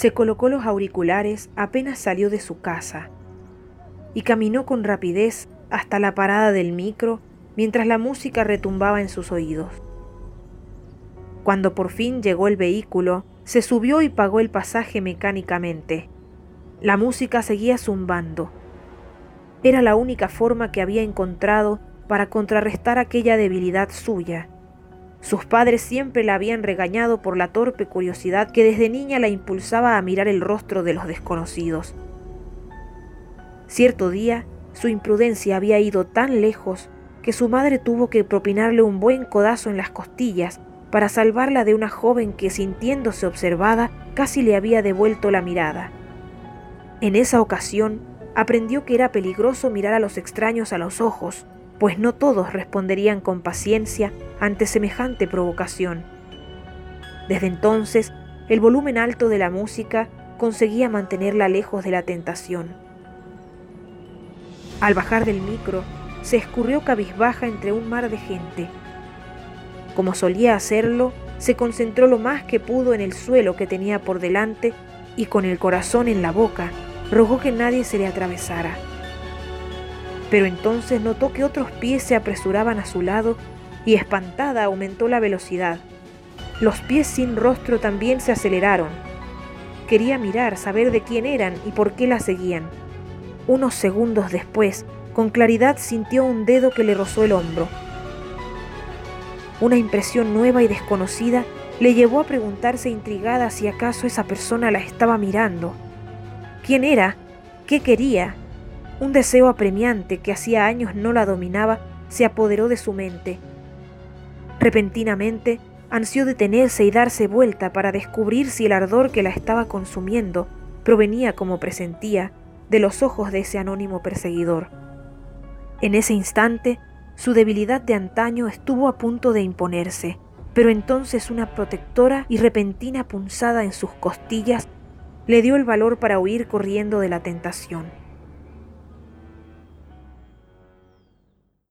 Se colocó los auriculares apenas salió de su casa y caminó con rapidez hasta la parada del micro mientras la música retumbaba en sus oídos. Cuando por fin llegó el vehículo, se subió y pagó el pasaje mecánicamente. La música seguía zumbando. Era la única forma que había encontrado para contrarrestar aquella debilidad suya. Sus padres siempre la habían regañado por la torpe curiosidad que desde niña la impulsaba a mirar el rostro de los desconocidos. Cierto día, su imprudencia había ido tan lejos que su madre tuvo que propinarle un buen codazo en las costillas para salvarla de una joven que, sintiéndose observada, casi le había devuelto la mirada. En esa ocasión, aprendió que era peligroso mirar a los extraños a los ojos, pues no todos responderían con paciencia ante semejante provocación. Desde entonces, el volumen alto de la música conseguía mantenerla lejos de la tentación. Al bajar del micro, se escurrió cabizbaja entre un mar de gente. Como solía hacerlo, se concentró lo más que pudo en el suelo que tenía por delante y con el corazón en la boca, rogó que nadie se le atravesara. Pero entonces notó que otros pies se apresuraban a su lado y espantada aumentó la velocidad. Los pies sin rostro también se aceleraron. Quería mirar, saber de quién eran y por qué la seguían. Unos segundos después, con claridad sintió un dedo que le rozó el hombro. Una impresión nueva y desconocida le llevó a preguntarse intrigada si acaso esa persona la estaba mirando. ¿Quién era? ¿Qué quería? Un deseo apremiante que hacía años no la dominaba se apoderó de su mente. Repentinamente, ansió detenerse y darse vuelta para descubrir si el ardor que la estaba consumiendo provenía, como presentía, de los ojos de ese anónimo perseguidor. En ese instante, su debilidad de antaño estuvo a punto de imponerse, pero entonces una protectora y repentina punzada en sus costillas le dio el valor para huir corriendo de la tentación.